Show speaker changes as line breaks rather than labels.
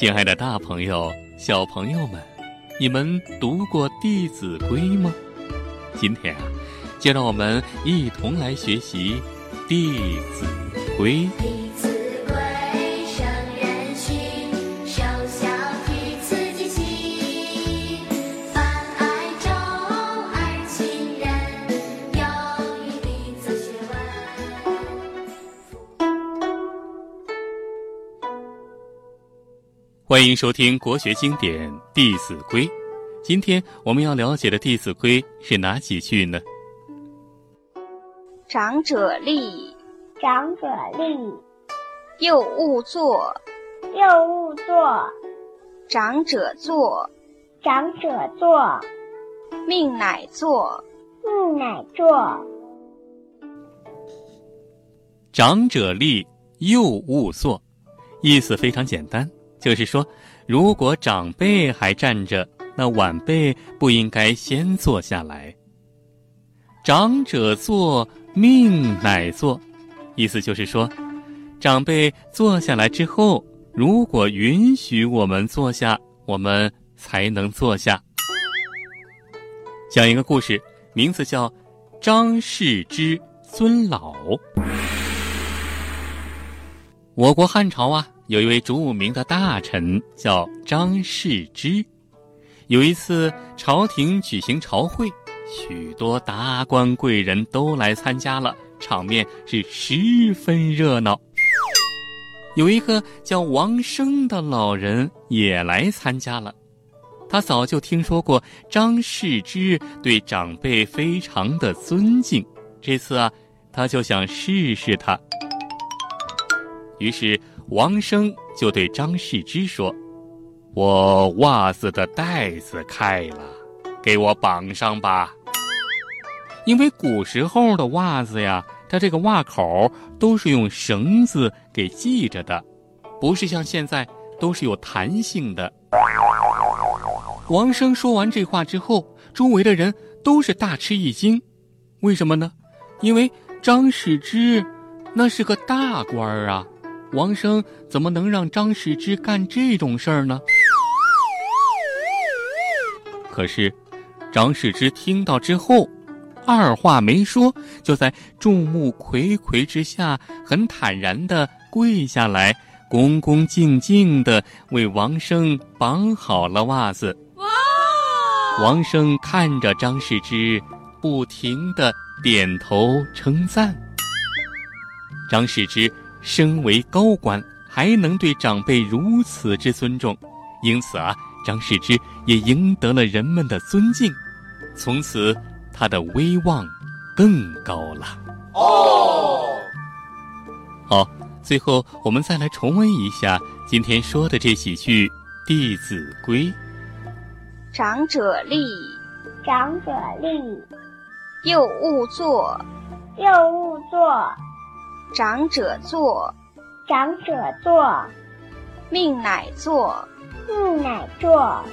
亲爱的，大朋友、小朋友们，你们读过《弟子规》吗？今天啊，就让我们一同来学习《弟子规》。欢迎收听国学经典《弟子规》。今天我们要了解的《弟子规》是哪几句呢？
长者立，
长者立，
幼勿坐；
幼勿坐；
长者坐，
长者坐，
命乃坐。
命乃坐。
长者立，幼勿坐。意思非常简单，就是说，如果长辈还站着，那晚辈不应该先坐下来。长者坐，命乃坐，意思就是说，长辈坐下来之后，如果允许我们坐下，我们才能坐下。讲一个故事，名字叫《张氏之尊老》。我国汉朝啊，有一位著名的大臣叫张世之。有一次，朝廷举行朝会，许多达官贵人都来参加了，场面是十分热闹。有一个叫王生的老人也来参加了，他早就听说过张世之对长辈非常的尊敬，这次啊，他就想试试他。于是王生就对张世之说：“我袜子的带子开了，给我绑上吧。因为古时候的袜子呀，它这个袜口都是用绳子给系着的，不是像现在都是有弹性的。”王生说完这话之后，周围的人都是大吃一惊，为什么呢？因为张世之那是个大官儿啊。王生怎么能让张世之干这种事儿呢？可是，张世之听到之后，二话没说，就在众目睽睽之下，很坦然的跪下来，恭恭敬敬的为王生绑好了袜子。王生看着张世之，不停的点头称赞。张世之。身为高官，还能对长辈如此之尊重，因此啊，张世之也赢得了人们的尊敬，从此他的威望更高了。哦，好，最后我们再来重温一下今天说的这几句《弟子规》：
长者立，
长者立，
幼勿坐；
幼勿坐。
长者坐，
长者坐，
命乃坐。
命乃坐。